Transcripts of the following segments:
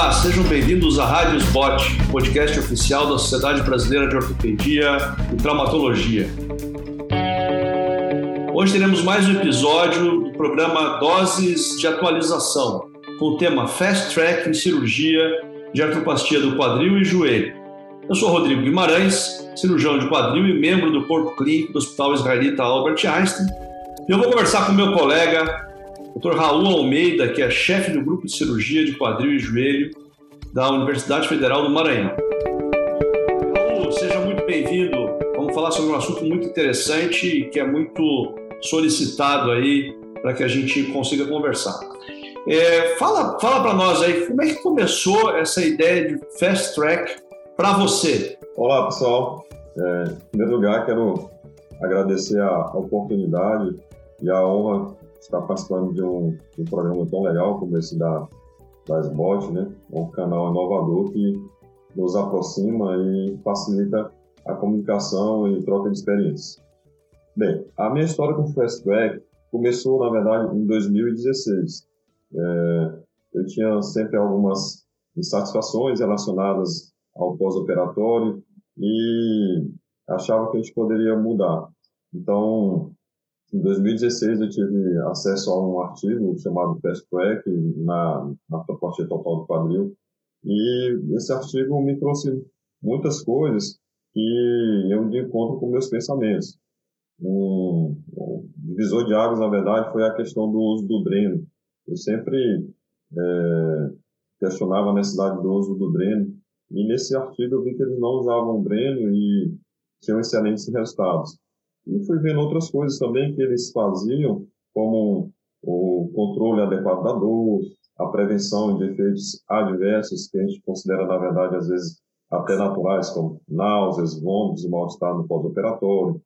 Olá, sejam bem-vindos à Rádio Bot, podcast oficial da Sociedade Brasileira de Ortopedia e Traumatologia. Hoje teremos mais um episódio do programa Doses de Atualização, com o tema Fast Track em Cirurgia de Artroplastia do Quadril e Joelho. Eu sou Rodrigo Guimarães, cirurgião de quadril e membro do corpo clínico do Hospital Israelita Albert Einstein. E eu vou conversar com meu colega Dr. Raul Almeida, que é chefe do grupo de cirurgia de quadril e joelho da Universidade Federal do Maranhão. Raul, seja muito bem-vindo. Vamos falar sobre um assunto muito interessante e que é muito solicitado aí para que a gente consiga conversar. É, fala fala para nós aí, como é que começou essa ideia de fast track para você? Olá, pessoal. É, em primeiro lugar, quero agradecer a oportunidade e a honra estar participando de um, de um programa tão legal como esse da, da SBOT, né? um canal inovador que nos aproxima e facilita a comunicação e troca de experiências. Bem, a minha história com o Fast Track começou, na verdade, em 2016. É, eu tinha sempre algumas insatisfações relacionadas ao pós-operatório e achava que a gente poderia mudar. Então, em 2016 eu tive acesso a um artigo chamado Fast Track na, na proposta total do quadril e esse artigo me trouxe muitas coisas que eu de encontro com meus pensamentos. Um, um divisor de águas, na verdade, foi a questão do uso do dreno. Eu sempre é, questionava a necessidade do uso do dreno e nesse artigo eu vi que eles não usavam dreno e tinham excelentes resultados. E fui vendo outras coisas também que eles faziam, como o controle adequado da dor, a prevenção de efeitos adversos que a gente considera, na verdade, às vezes até naturais, como náuseas, vômitos mal-estar no pós-operatório.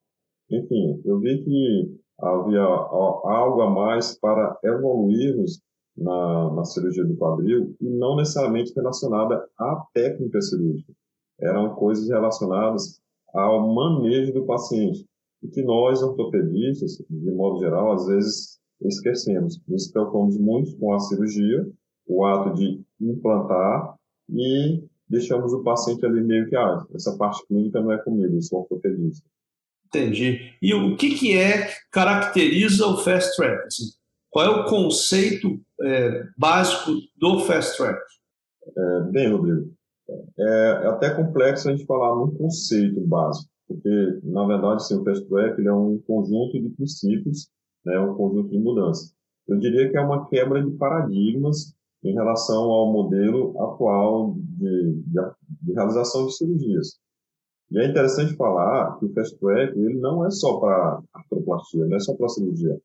Enfim, eu vi que havia algo a mais para evoluirmos na, na cirurgia do quadril e não necessariamente relacionada à técnica cirúrgica. Eram coisas relacionadas ao manejo do paciente e que nós, ortopedistas, de modo geral, às vezes esquecemos. Nos preocupamos muito com a cirurgia, o ato de implantar e deixamos o paciente ali meio que, ah, essa parte clínica não é comigo, eu sou ortopedista. Entendi. E o que, que é que caracteriza o fast track? Assim, qual é o conceito é, básico do fast track? É, bem, Rodrigo, é, é até complexo a gente falar num conceito básico porque, na verdade, sim, o Fast Track ele é um conjunto de princípios, né, um conjunto de mudanças. Eu diria que é uma quebra de paradigmas em relação ao modelo atual de, de, de realização de cirurgias. E é interessante falar que o Fast Track ele não é só para artroplastia, não é só para cirurgia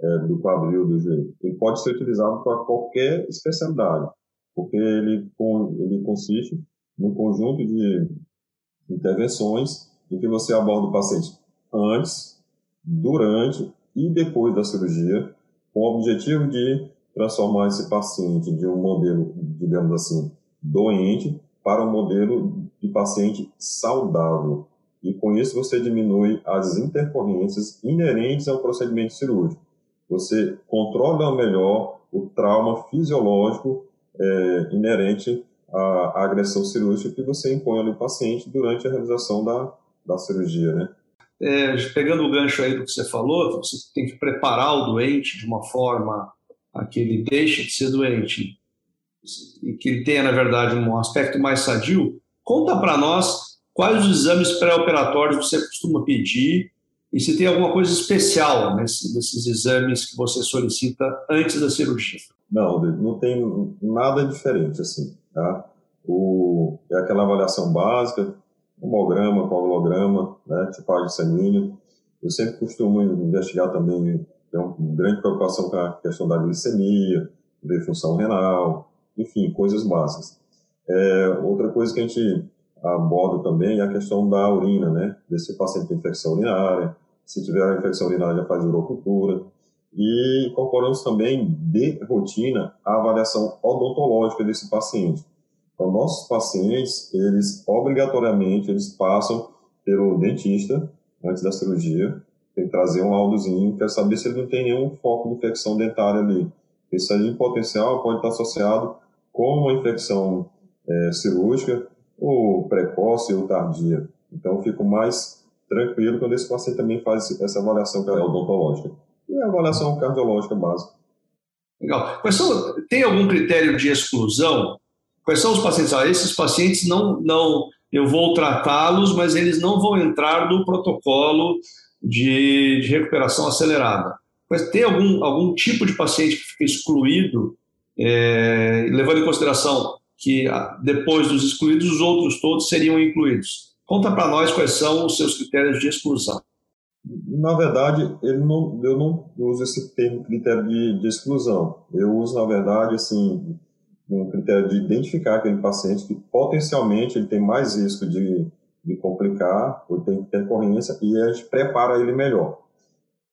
é, do quadril, do joelho. Ele pode ser utilizado para qualquer especialidade, porque ele, ele consiste num conjunto de intervenções em que você aborda o paciente antes, durante e depois da cirurgia, com o objetivo de transformar esse paciente de um modelo, digamos assim, doente para um modelo de paciente saudável. E com isso você diminui as intercorrências inerentes ao procedimento cirúrgico. Você controla melhor o trauma fisiológico é, inerente à agressão cirúrgica que você impõe no paciente durante a realização da, da cirurgia, né? É, pegando o gancho aí do que você falou, você tem que preparar o doente de uma forma a que ele deixe de ser doente e que ele tenha, na verdade, um aspecto mais sadio. Conta para nós quais os exames pré-operatórios você costuma pedir e se tem alguma coisa especial nesse, nesses exames que você solicita antes da cirurgia. Não, não tem nada diferente assim, tá? O, é aquela avaliação básica, homograma, coagulograma, né, tipagem sanguínea. Eu sempre costumo investigar também, tem uma grande preocupação com a questão da glicemia, ver função renal, enfim, coisas básicas. É, outra coisa que a gente aborda também é a questão da urina, né? Ver se o paciente tem infecção urinária, se tiver infecção urinária já faz urocultura. E incorporamos também de rotina a avaliação odontológica desse paciente. Então, nossos pacientes, eles obrigatoriamente eles passam pelo dentista antes da cirurgia, tem que trazer um laudozinho, quer saber se ele não tem nenhum foco de infecção dentária ali. Isso aí, em potencial, pode estar associado como uma infecção é, cirúrgica, ou precoce ou tardia. Então, eu fico mais tranquilo quando esse paciente também faz essa avaliação odontológica. E a avaliação cardiológica básica. Legal. São, tem algum critério de exclusão? Quais são os pacientes? Ah, esses pacientes não, não eu vou tratá-los, mas eles não vão entrar no protocolo de, de recuperação acelerada. Mas tem algum, algum tipo de paciente que fica excluído, é, levando em consideração que ah, depois dos excluídos, os outros todos seriam incluídos. Conta para nós quais são os seus critérios de exclusão. Na verdade, não, eu não uso esse termo critério de, de exclusão. Eu uso, na verdade, assim, um critério de identificar aquele paciente que potencialmente ele tem mais risco de, de complicar, ou tem intercorrência, e a gente prepara ele melhor.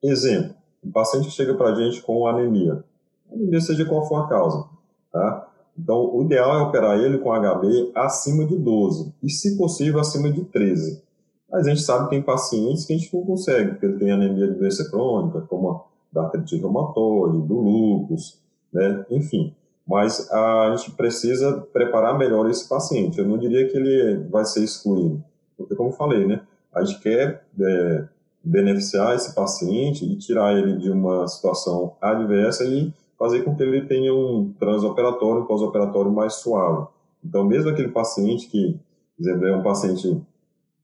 Exemplo, um paciente que chega para a gente com anemia, anemia seja qual for a causa, tá? Então, o ideal é operar ele com HB acima de 12 e, se possível, acima de 13. Mas a gente sabe que tem pacientes que a gente não consegue, porque ele tem anemia de doença crônica, como a da artrite reumatoide, do lúpus, né? enfim. Mas a gente precisa preparar melhor esse paciente. Eu não diria que ele vai ser excluído, porque, como falei, né? a gente quer é, beneficiar esse paciente e tirar ele de uma situação adversa e fazer com que ele tenha um transoperatório, um pós-operatório mais suave. Então, mesmo aquele paciente que, por exemplo, é um paciente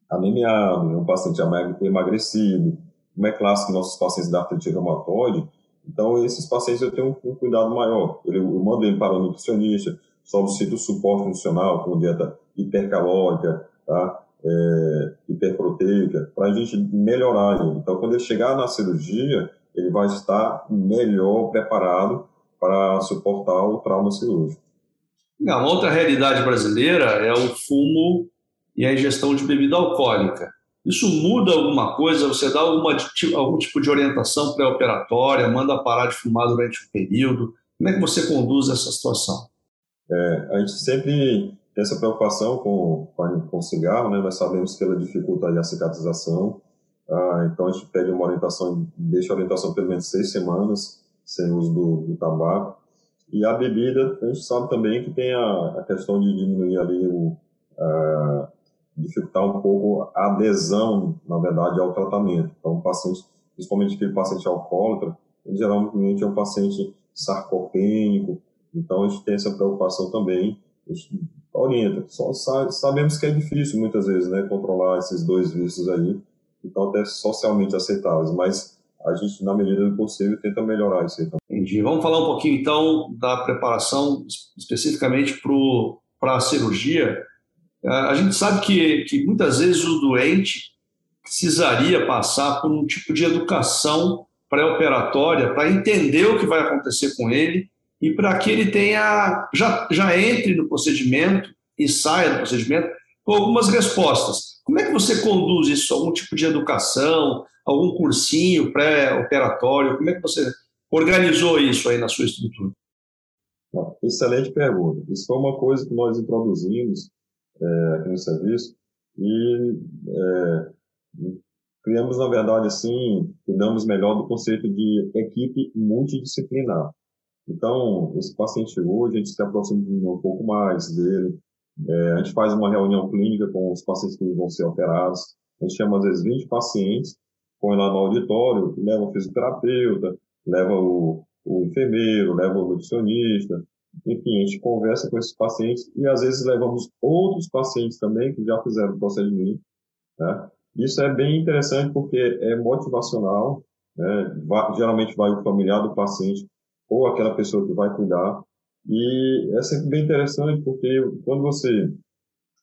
anemiado, é um paciente emagrecido, como é clássico nossos pacientes da artrite reumatoide, então esses pacientes eu tenho um, cuidado maior. Eu, eu mando ele para o nutricionista, solicito suporte nutricional com dieta hipercalórica, tá? É, hiperproteica, para a gente melhorar ele. Então, quando ele chegar na cirurgia, ele vai estar melhor preparado para suportar o trauma cirúrgico. Uma outra realidade brasileira é o fumo e a ingestão de bebida alcoólica. Isso muda alguma coisa? Você dá alguma, algum tipo de orientação pré-operatória, manda parar de fumar durante um período? Como é que você conduz essa situação? É, a gente sempre tem essa preocupação com, com, o cigarro, né? Nós sabemos que ela dificulta a cicatrização, ah, então a gente pede uma orientação, deixa a orientação pelo menos seis semanas sem uso do, do tabaco. E a bebida, a gente sabe também que tem a, a questão de diminuir ali o, a, dificultar um pouco a adesão, na verdade, ao tratamento. Então, paciente, principalmente aquele paciente alcoólatra, geralmente é um paciente sarcopênico, então a gente tem essa preocupação também, a gente orienta. Só sabemos que é difícil muitas vezes, né, controlar esses dois vícios aí, então até socialmente aceitáveis, mas a gente, na medida do possível, tenta melhorar isso aí também. Entendi. Vamos falar um pouquinho, então, da preparação especificamente para a cirurgia. A gente sabe que, que muitas vezes o doente precisaria passar por um tipo de educação pré-operatória para entender o que vai acontecer com ele e para que ele tenha já, já entre no procedimento e saia do procedimento com algumas respostas. Como é que você conduz isso? Algum tipo de educação, algum cursinho pré-operatório? Como é que você organizou isso aí na sua estrutura? Excelente pergunta. Isso foi uma coisa que nós introduzimos é, aqui no serviço e é, criamos, na verdade, assim, cuidamos melhor do conceito de equipe multidisciplinar. Então, esse paciente hoje, a gente se aproxima um pouco mais dele, é, a gente faz uma reunião clínica com os pacientes que vão ser operados. A gente chama, às vezes, 20 pacientes, põe lá no auditório, leva o fisioterapeuta, leva o, o enfermeiro, leva o nutricionista. Enfim, a gente conversa com esses pacientes e, às vezes, levamos outros pacientes também que já fizeram o procedimento. Né? Isso é bem interessante porque é motivacional. Né? Vai, geralmente vai o familiar do paciente ou aquela pessoa que vai cuidar e é sempre bem interessante porque quando você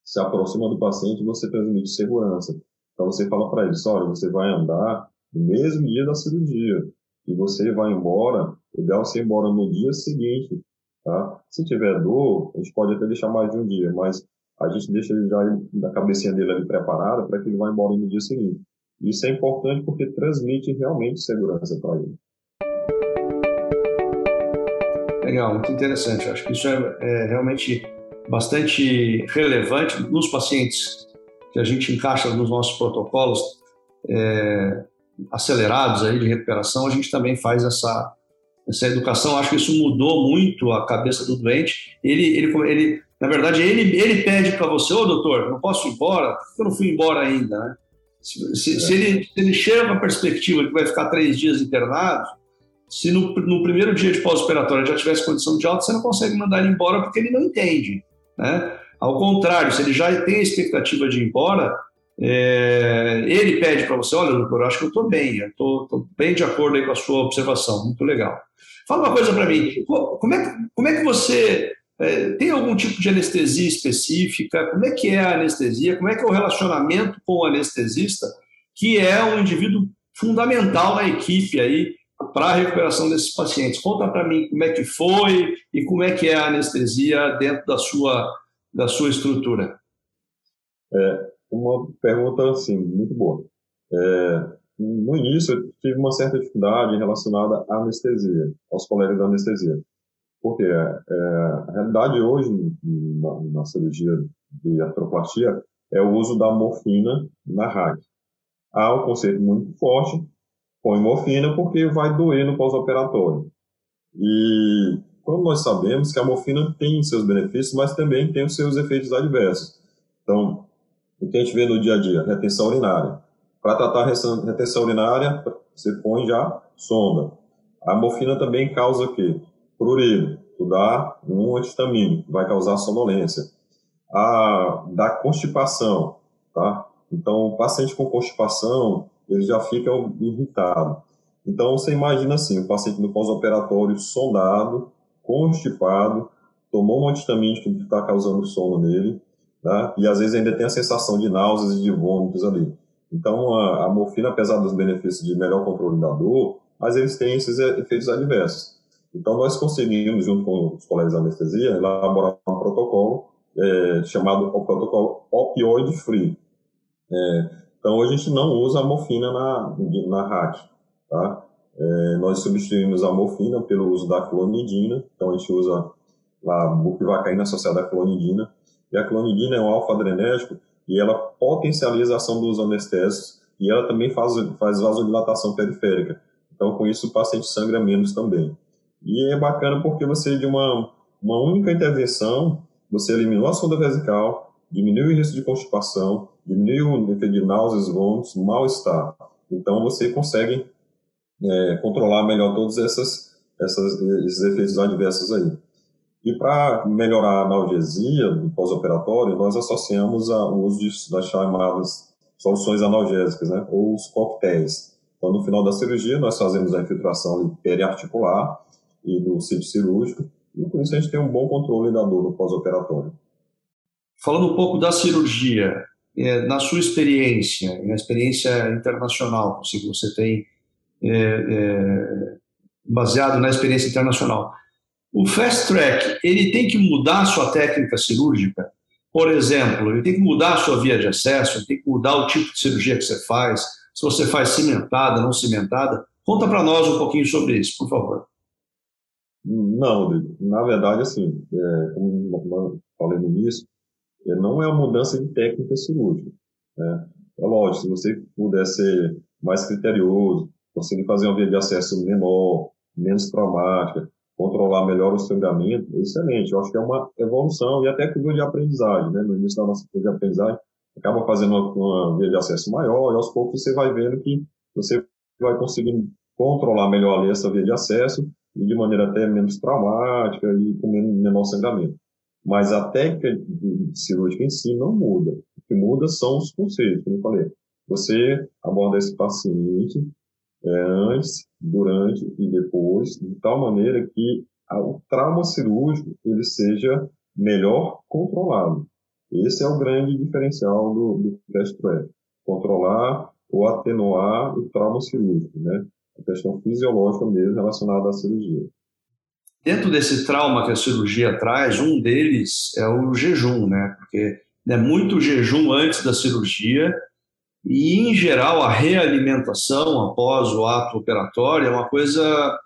se aproxima do paciente, você transmite segurança. Então você fala para ele, olha, você vai andar no mesmo dia da cirurgia e você vai embora, o ideal é embora no dia seguinte, tá? Se tiver dor, a gente pode até deixar mais de um dia, mas a gente deixa ele já na cabecinha dele ali preparada para que ele vá embora no dia seguinte. Isso é importante porque transmite realmente segurança para ele. Legal, muito interessante. acho que isso é, é, realmente bastante relevante nos pacientes que a gente encaixa nos nossos protocolos é, acelerados aí de recuperação. A gente também faz essa, essa educação, acho que isso mudou muito a cabeça do doente. Ele, ele, ele na verdade, ele, ele pede para você, ô doutor, não posso ir embora? Eu não fui embora ainda, né? Se, se, é. se, ele, se ele chega com a perspectiva que vai ficar três dias internado, se no, no primeiro dia de pós-operatório já tivesse condição de alta, você não consegue mandar ele embora porque ele não entende, né? Ao contrário, se ele já tem a expectativa de ir embora, é, ele pede para você, olha, doutor, eu acho que eu estou bem, estou bem de acordo aí com a sua observação, muito legal. Fala uma coisa para mim, como é, como é que você é, tem algum tipo de anestesia específica? Como é que é a anestesia? Como é que é o relacionamento com o anestesista, que é um indivíduo fundamental na equipe aí para a recuperação desses pacientes? Conta para mim como é que foi e como é que é a anestesia dentro da sua, da sua estrutura. É, uma pergunta assim, muito boa. É, no início, eu tive uma certa dificuldade relacionada à anestesia, aos colegas da anestesia. Porque é, a realidade hoje na, na, cirurgia de artroplastia é o uso da morfina na RAC. Há um conceito muito forte, põe morfina porque vai doer no pós-operatório. E como nós sabemos que a morfina tem seus benefícios, mas também tem os seus efeitos adversos. Então, o que a gente vê no dia a dia? Retenção urinária. Para tratar a retenção urinária, você põe já sonda. A morfina também causa o quê? Prurido. Tu dá um antihistamínico, vai causar sonolência. A da constipação, tá? Então, o paciente com constipação, ele já fica irritado. Então, você imagina assim, o paciente no pós-operatório sondado, constipado, tomou um antihistamínico que está causando sono nele, tá? e às vezes ainda tem a sensação de náuseas e de vômitos ali. Então, a, a morfina, apesar dos benefícios de melhor controle da dor, mas eles têm esses efeitos adversos. Então, nós conseguimos, junto com os colegas da anestesia, elaborar um protocolo é, chamado o protocolo opioid free. É, então, hoje a gente não usa a morfina na, na RAC, tá? É, nós substituímos a morfina pelo uso da clonidina, então a gente usa a bupivacaína associada à clonidina, e a clonidina é um alfa-adrenérgico e ela potencializa a ação dos anestésicos e ela também faz, faz vasodilatação periférica. Então, com isso, o paciente sangra menos também. E é bacana porque você, de uma, uma única intervenção, você eliminou a sonda vesical, diminuiu o risco de constipação, diminuiu o nível de náuseas, vômitos, mal-estar. Então, você consegue é, controlar melhor todos essas, essas, esses efeitos adversos aí. E para melhorar a analgesia no pós-operatório, nós associamos o uso de, das chamadas soluções analgésicas, né, ou os coquetéis. Então, no final da cirurgia, nós fazemos a infiltração periarticular e do sítio cirúrgico, e por isso a gente tem um bom controle da dor no pós-operatório. Falando um pouco da cirurgia, é, na sua experiência, na experiência internacional que você tem, é, é, baseado na experiência internacional, o fast track, ele tem que mudar a sua técnica cirúrgica? Por exemplo, ele tem que mudar a sua via de acesso, ele tem que mudar o tipo de cirurgia que você faz, se você faz cimentada, não cimentada. Conta para nós um pouquinho sobre isso, por favor. Não, na verdade, assim, é, como falei no início, é, não é uma mudança de técnica cirúrgica. Né? É lógico, se você puder ser mais criterioso, conseguir fazer uma via de acesso menor, menos traumática, controlar melhor o sangramento, excelente. Eu acho que é uma evolução e até curva de aprendizagem, né? No início da nossa curva de aprendizagem, acaba fazendo uma, uma via de acesso maior e aos poucos você vai vendo que você vai conseguindo controlar melhor ali essa via de acesso e de maneira até menos traumática e com menor sangramento. Mas a técnica cirúrgica em si não muda. O que muda são os conceitos, como eu falei. Você aborda esse paciente é, antes, durante e depois, de tal maneira que o trauma cirúrgico ele seja melhor controlado. Esse é o grande diferencial do, do test track. Controlar ou atenuar o trauma cirúrgico, né? A questão fisiológica mesmo relacionada à cirurgia. Dentro desse trauma que a cirurgia traz, um deles é o jejum, né? Porque é muito jejum antes da cirurgia e, em geral, a realimentação após o ato operatório é uma coisa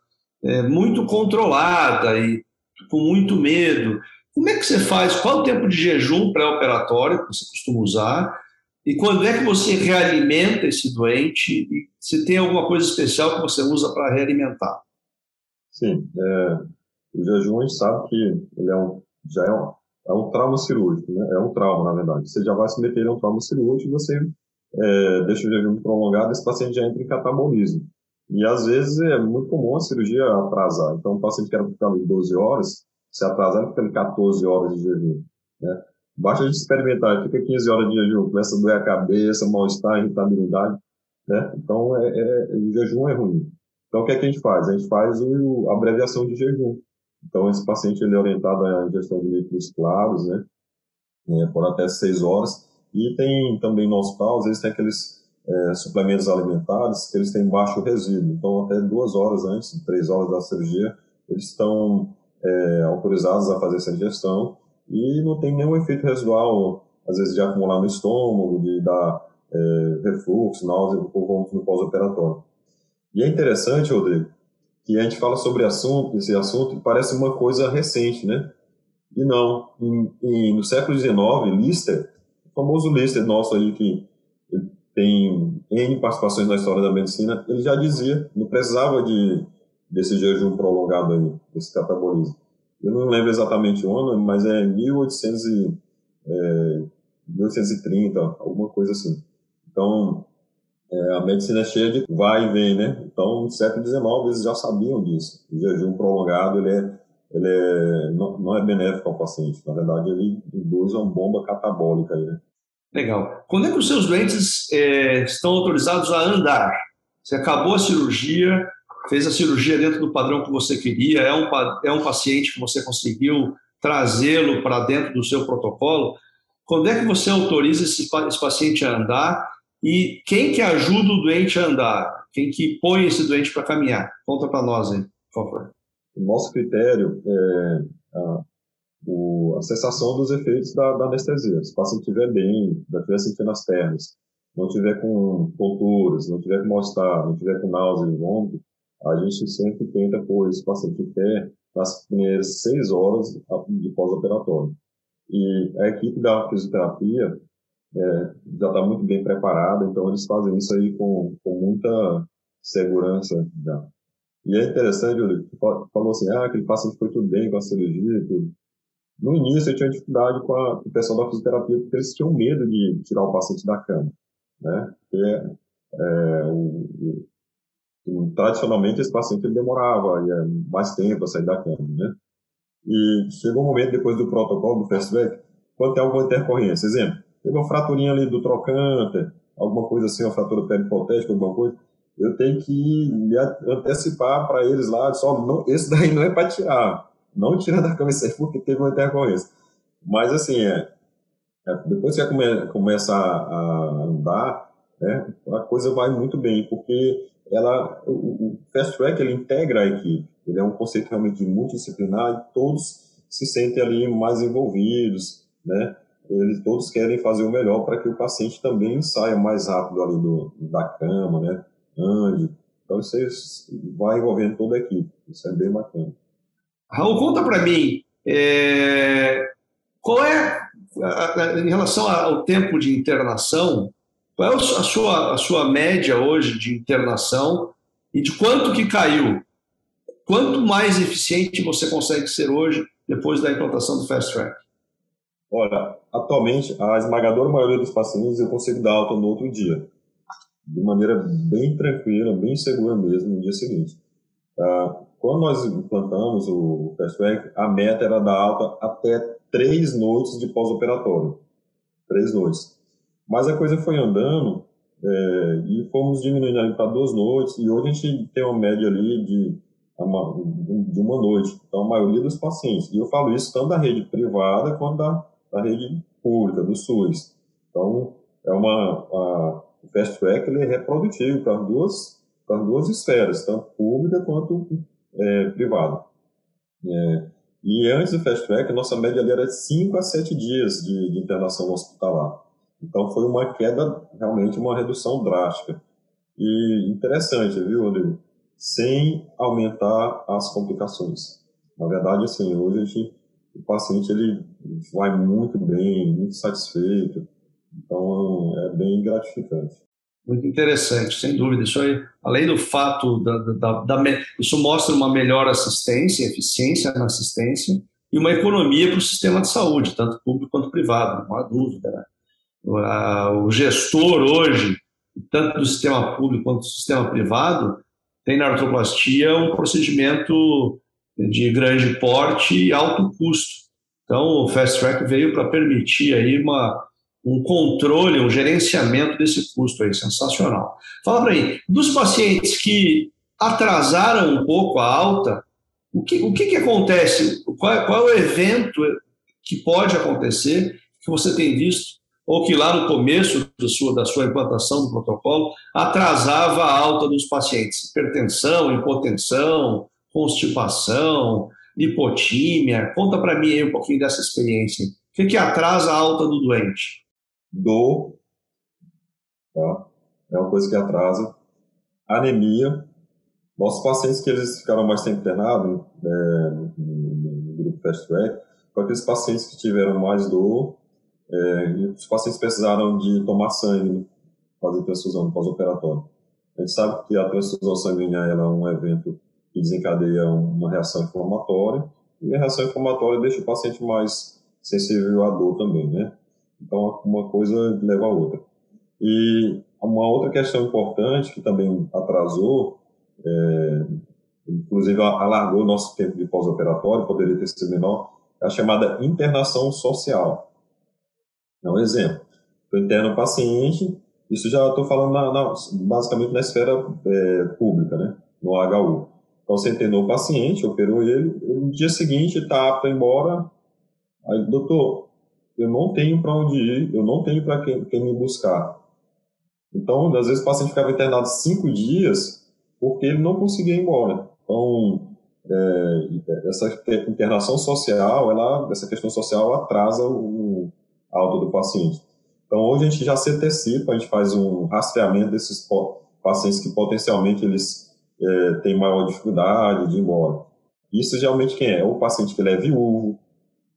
é, muito controlada e com muito medo. Como é que você faz? Qual o tempo de jejum pré-operatório que você costuma usar? E quando é que você realimenta esse doente? E se tem alguma coisa especial que você usa para realimentar? Sim, é, o jejum a gente sabe que ele é um, já é um, é um trauma cirúrgico, né? É um trauma, na verdade. Você já vai se meter em um trauma cirúrgico e você é, deixa o jejum prolongado, esse paciente já entra em catabolismo. E às vezes é muito comum a cirurgia atrasar. Então, o paciente que era ficar em 12 horas, se atrasar, ele fica em 14 horas de jejum. Né? Basta a gente experimentar, fica 15 horas de jejum, começa a doer a cabeça, mal-estar, irritabilidade. Né? Então, é, é, o jejum é ruim. Então, o que, é que a gente faz? A gente faz o, a abreviação de jejum. Então, esse paciente ele é orientado à ingestão de líquidos claros, né? É, por até 6 horas. E tem também hospital, às vezes tem aqueles é, suplementos alimentares que eles têm baixo resíduo. Então, até duas horas antes, três horas da cirurgia, eles estão é, autorizados a fazer essa ingestão e não tem nenhum efeito residual, às vezes de acumular no estômago, de dar é, refluxo, náusea vômito no pós-operatório. E é interessante, Rodrigo, que a gente fala sobre assunto, esse assunto e parece uma coisa recente, né? E não. Em, em, no século XIX, Lister, famoso Lister nosso aí que tem N participações na história da medicina, ele já dizia, não precisava de, desse jejum prolongado aí, desse catabolismo. Eu não lembro exatamente o ano, mas é 1800 e, é, 1830, alguma coisa assim. Então, é, a medicina é cheia de vai e vem, né? Então, no século XIX, eles já sabiam disso. O jejum prolongado, ele, é, ele é, não, não é benéfico ao paciente. Na verdade, ele induz uma bomba catabólica aí, né? Legal. Quando é que os seus doentes é, estão autorizados a andar? Você acabou a cirurgia, fez a cirurgia dentro do padrão que você queria, é um, é um paciente que você conseguiu trazê-lo para dentro do seu protocolo. Quando é que você autoriza esse, esse paciente a andar e quem que ajuda o doente a andar? Quem que põe esse doente para caminhar? Conta para nós aí, por favor. O nosso critério é o, a cessação dos efeitos da, da anestesia. Se o paciente estiver bem, não estiver sentindo as pernas, não estiver com tonturas, não estiver com mal-estar, não estiver com náusea e vômito, a gente sempre tenta pôr esse paciente em pé nas primeiras seis horas de pós-operatório. E a equipe da fisioterapia é, já está muito bem preparada, então eles fazem isso aí com, com muita segurança já. E é interessante, Júlio, falou assim, ah, aquele paciente foi tudo bem com a cirurgia e tudo. No início eu tinha dificuldade com, a, com o pessoal da fisioterapia porque eles tinham medo de tirar o paciente da cama, né? Porque é, o, o, tradicionalmente esse paciente ele demorava ia mais tempo a sair da cama, né? E chegou um momento depois do protocolo do fast track, quando tem alguma intercorrência, exemplo, teve uma fraturinha ali do trocante, alguma coisa assim, uma fratura peripotética, alguma coisa, eu tenho que me antecipar para eles lá, só não, esse daí não é para tirar, não tira da camiseta porque teve uma intercorrência. Mas, assim, é, é, depois que come, começa a, a andar, né, a coisa vai muito bem, porque ela, o, o Fast Track ele integra a equipe. Ele é um conceito realmente multidisciplinar e todos se sentem ali mais envolvidos, né? Eles todos querem fazer o melhor para que o paciente também saia mais rápido ali do, da cama, né? Ande. Então, isso vai envolvendo toda a equipe. Isso é bem bacana. Raul, conta para mim, é, qual é, em relação ao tempo de internação, qual é a sua, a sua média hoje de internação e de quanto que caiu? Quanto mais eficiente você consegue ser hoje depois da implantação do Fast Track? Olha, atualmente, a esmagadora maioria dos pacientes eu consigo dar alta no outro dia, de maneira bem tranquila, bem segura mesmo no dia seguinte. Uh, quando nós implantamos o Fast Track, a meta era dar alta até três noites de pós-operatório. Três noites. Mas a coisa foi andando é, e fomos diminuindo ali para duas noites e hoje a gente tem uma média ali de uma, de uma noite. Então, a maioria dos pacientes. E eu falo isso tanto da rede privada quanto da, da rede pública, do SUS. Então, é uma, a, o Fast Track ele é reprodutivo para duas, duas esferas, tanto pública quanto é, privado. É, e antes do Fast Track, a nossa média ali era de 5 a 7 dias de, de internação hospitalar. Então foi uma queda, realmente uma redução drástica. E interessante, viu, Rodrigo? Sem aumentar as complicações. Na verdade, assim, hoje gente, o paciente ele vai muito bem, muito satisfeito. Então é bem gratificante. Muito interessante, sem dúvida. Isso aí, além do fato da, da, da, da isso mostra uma melhor assistência, eficiência na assistência e uma economia para o sistema de saúde, tanto público quanto privado, não há dúvida. Né? O gestor hoje, tanto do sistema público quanto do sistema privado, tem na artroplastia um procedimento de grande porte e alto custo. Então, o Fast Track veio para permitir aí uma, um controle, um gerenciamento desse custo aí, sensacional. Fala para mim, dos pacientes que atrasaram um pouco a alta, o que, o que, que acontece? Qual, qual é o evento que pode acontecer que você tem visto ou que lá no começo da sua, da sua implantação do protocolo atrasava a alta dos pacientes? Hipertensão, hipotensão, constipação, hipotímia. Conta para mim aí um pouquinho dessa experiência. O que, que atrasa a alta do doente? Dor, tá? é uma coisa que atrasa. Anemia. Nossos pacientes que eles ficaram mais tempo internados é, no, grupo Fast Track, com aqueles pacientes que tiveram mais dor, é, e os pacientes precisaram de tomar sangue, fazer transfusão pós-operatório. A gente sabe que a transfusão sanguínea é um evento que desencadeia uma reação inflamatória, e a reação inflamatória deixa o paciente mais sensível à dor também, né? Então, uma coisa leva a outra. E uma outra questão importante que também atrasou, é, inclusive alargou nosso tempo de pós-operatório, poderia ter sido menor, é a chamada internação social. É um exemplo. Eu interno o paciente, isso já estou falando na, na, basicamente na esfera é, pública, né? no HU. Então você internou o paciente, operou ele, e no dia seguinte está apto a ir embora. Aí, doutor, eu não tenho para onde ir, eu não tenho para quem, quem me buscar. Então, às vezes o paciente ficava internado cinco dias porque ele não conseguia ir embora. Então, é, essa internação social, ela, essa questão social atrasa o, a do paciente. Então, hoje a gente já se antecipa, a gente faz um rastreamento desses pacientes que potencialmente eles é, tem maior dificuldade de ir embora. Isso geralmente quem é? Ou o paciente que ele é viúvo,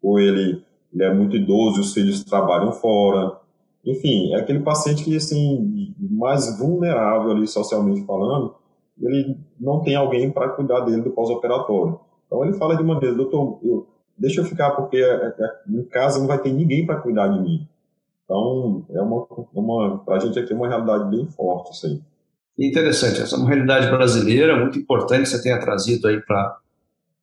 ou ele, ele é muito idoso os filhos trabalham fora. Enfim, é aquele paciente que, assim, mais vulnerável ali, socialmente falando, ele não tem alguém para cuidar dele do pós-operatório. Então ele fala de uma vez, doutor, eu, deixa eu ficar porque é, é, em casa não vai ter ninguém para cuidar de mim. Então, é uma, uma para a gente aqui é uma realidade bem forte isso aí. Interessante, essa é uma realidade brasileira muito importante que você tenha trazido aí para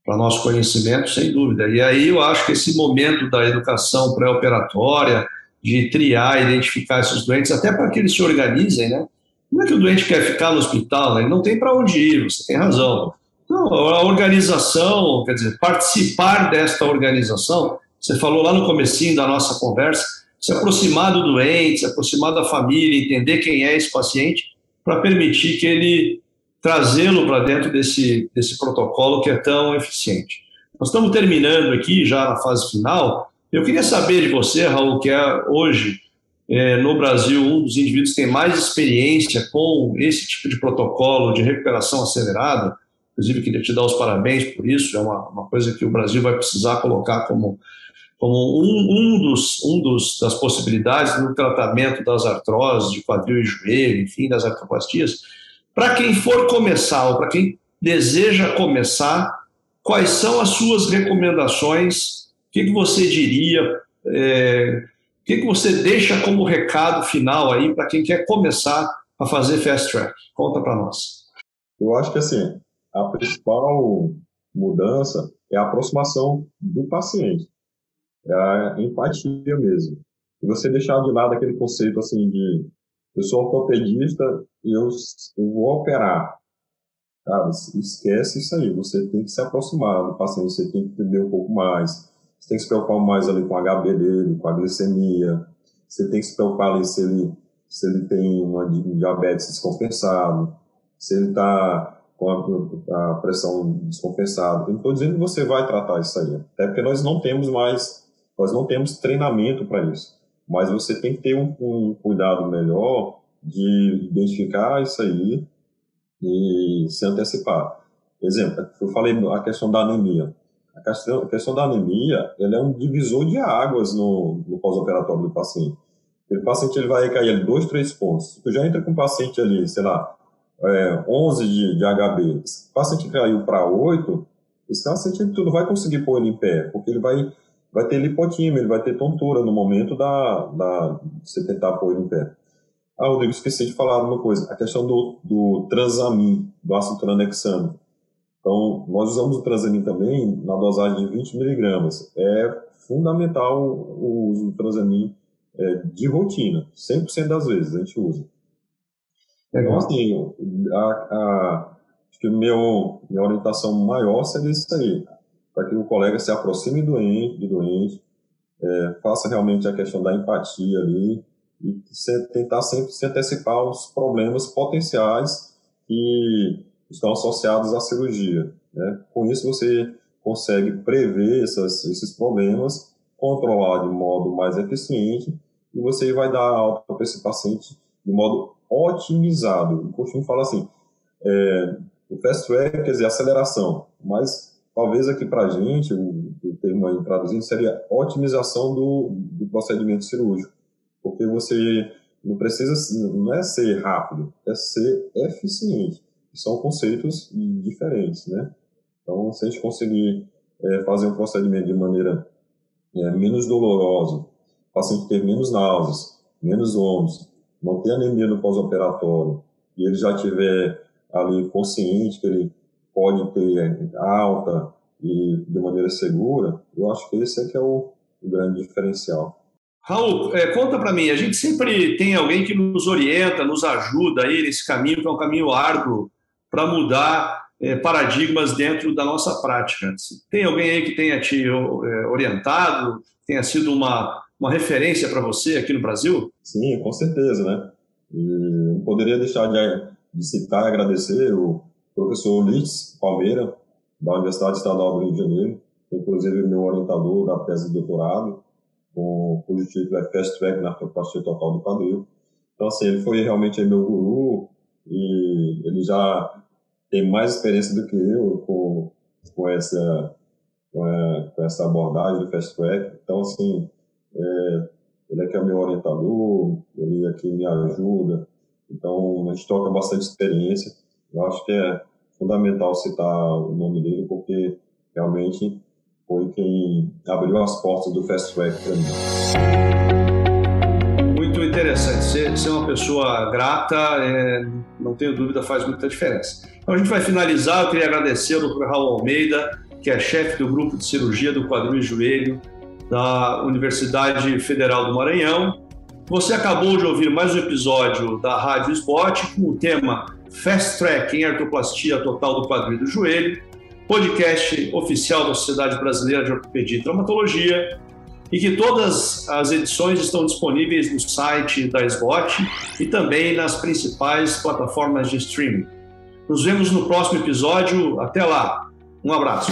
para nosso conhecimento, sem dúvida. E aí eu acho que esse momento da educação pré-operatória, de triar, identificar esses doentes, até para que eles se organizem, né? Não é que o doente quer ficar no hospital, né? ele não tem para onde ir, você tem razão. Não, a organização, quer dizer, participar desta organização, você falou lá no comecinho da nossa conversa, se aproximar do doente, se aproximar da família, entender quem é esse paciente, para permitir que ele trazê-lo para dentro desse, desse protocolo que é tão eficiente. Nós estamos terminando aqui, já na fase final. Eu queria saber de você, Raul, que é hoje é, no Brasil um dos indivíduos que tem mais experiência com esse tipo de protocolo de recuperação acelerada. Inclusive, queria te dar os parabéns por isso. É uma, uma coisa que o Brasil vai precisar colocar como como um, um, dos, um dos, das possibilidades no tratamento das artroses de quadril e joelho, enfim, das artroplastias, para quem for começar ou para quem deseja começar, quais são as suas recomendações? O que, que você diria? É, o que, que você deixa como recado final aí para quem quer começar a fazer fast track? Conta para nós. Eu acho que assim, a principal mudança é a aproximação do paciente é a empatia mesmo. E você deixar de lado aquele conceito assim de eu sou ortopedista e eu, eu vou operar. Cara, esquece isso aí. Você tem que se aproximar do paciente, você tem que entender um pouco mais. Você tem que se preocupar mais ali com o HB dele, com a glicemia. Você tem que se preocupar ali se ele, se ele tem uma diabetes descompensado, se ele está com a, a, pressão descompensada. Não estou dizendo que você vai tratar isso aí, até porque nós não temos mais nós não temos treinamento para isso, mas você tem que ter um, um, cuidado melhor de identificar isso aí e se antecipar. Exemplo, eu falei a questão da anemia. A questão, a questão da anemia ela é um divisor de águas no, no pós-operatório do paciente. O paciente ele vai cair ali dois, três pontos. Se tu já entra com um paciente ali, sei lá, é, 11 de, de HB, se o paciente caiu para 8, esse paciente tu não vai conseguir pôr ele em pé, porque ele vai, vai ter lipotímia, ele vai ter tontura no momento da, da, de você tentar pôr ele em pé. Ah, Rodrigo, esqueci de falar uma coisa, a questão do, do transamin, do ácido tranexâmico. Então, nós usamos o transamin também na dosagem de 20 miligramas. É fundamental o uso do transamin é, de rotina, 100% das vezes a gente usa. Então, assim, a, a, acho que meu, minha orientação maior seria isso aí, para que o colega se aproxime do doente, do doente é, faça realmente a questão da empatia ali e se, tentar sempre se antecipar aos problemas potenciais que estão associados à cirurgia. Né? Com isso, você consegue prever essas, esses problemas, controlar de modo mais eficiente e você vai dar alta para esse paciente de modo otimizado. Eu costumo falar assim, é, o fast track quer dizer aceleração, mas talvez aqui para a gente, o, o termo aí traduzido seria otimização do, do procedimento cirúrgico, porque você não precisa, não é ser rápido, é ser eficiente. São conceitos diferentes, né? Então, se a gente conseguir é, fazer um procedimento de maneira é, menos dolorosa, o paciente ter menos náuseas, menos ônus, não ter anemia no pós-operatório, e ele já tiver ali consciente que ele pode ter alta e de maneira segura, eu acho que esse é que é o, o grande diferencial. Raul, é, conta para mim, a gente sempre tem alguém que nos orienta, nos ajuda aí nesse caminho, que é um caminho árduo para mudar é, paradigmas dentro da nossa prática. Tem alguém aí que tenha te é, orientado, tenha sido uma, uma referência para você aqui no Brasil? Sim, com certeza, né? E não poderia deixar de, de citar e agradecer o professor Litz Palmeira, da Universidade Estadual do Rio de Janeiro, inclusive meu orientador da tese de doutorado, com o título é Fast Track na Artroplastia Total do Quadril. Então, assim, ele foi realmente meu guru e ele já tem mais experiência do que eu com, com, essa, com, a, com essa abordagem do Fast Track. Então, assim, é, ele aqui é meu orientador, ele aqui me ajuda. Então, a gente troca bastante experiência. Eu acho que é fundamental citar o nome dele, porque realmente foi quem abriu as portas do Fast Track para mim. Muito interessante. Ser, ser uma pessoa grata, é, não tenho dúvida, faz muita diferença. Então, a gente vai finalizar. Eu queria agradecer ao Dr. Raul Almeida, que é chefe do grupo de cirurgia do quadril e joelho da Universidade Federal do Maranhão. Você acabou de ouvir mais um episódio da Rádio Spot com o tema Fast Track em Artroplastia Total do Quadril do Joelho, podcast oficial da Sociedade Brasileira de Ortopedia e Traumatologia, e que todas as edições estão disponíveis no site da SBOT e também nas principais plataformas de streaming. Nos vemos no próximo episódio. Até lá. Um abraço.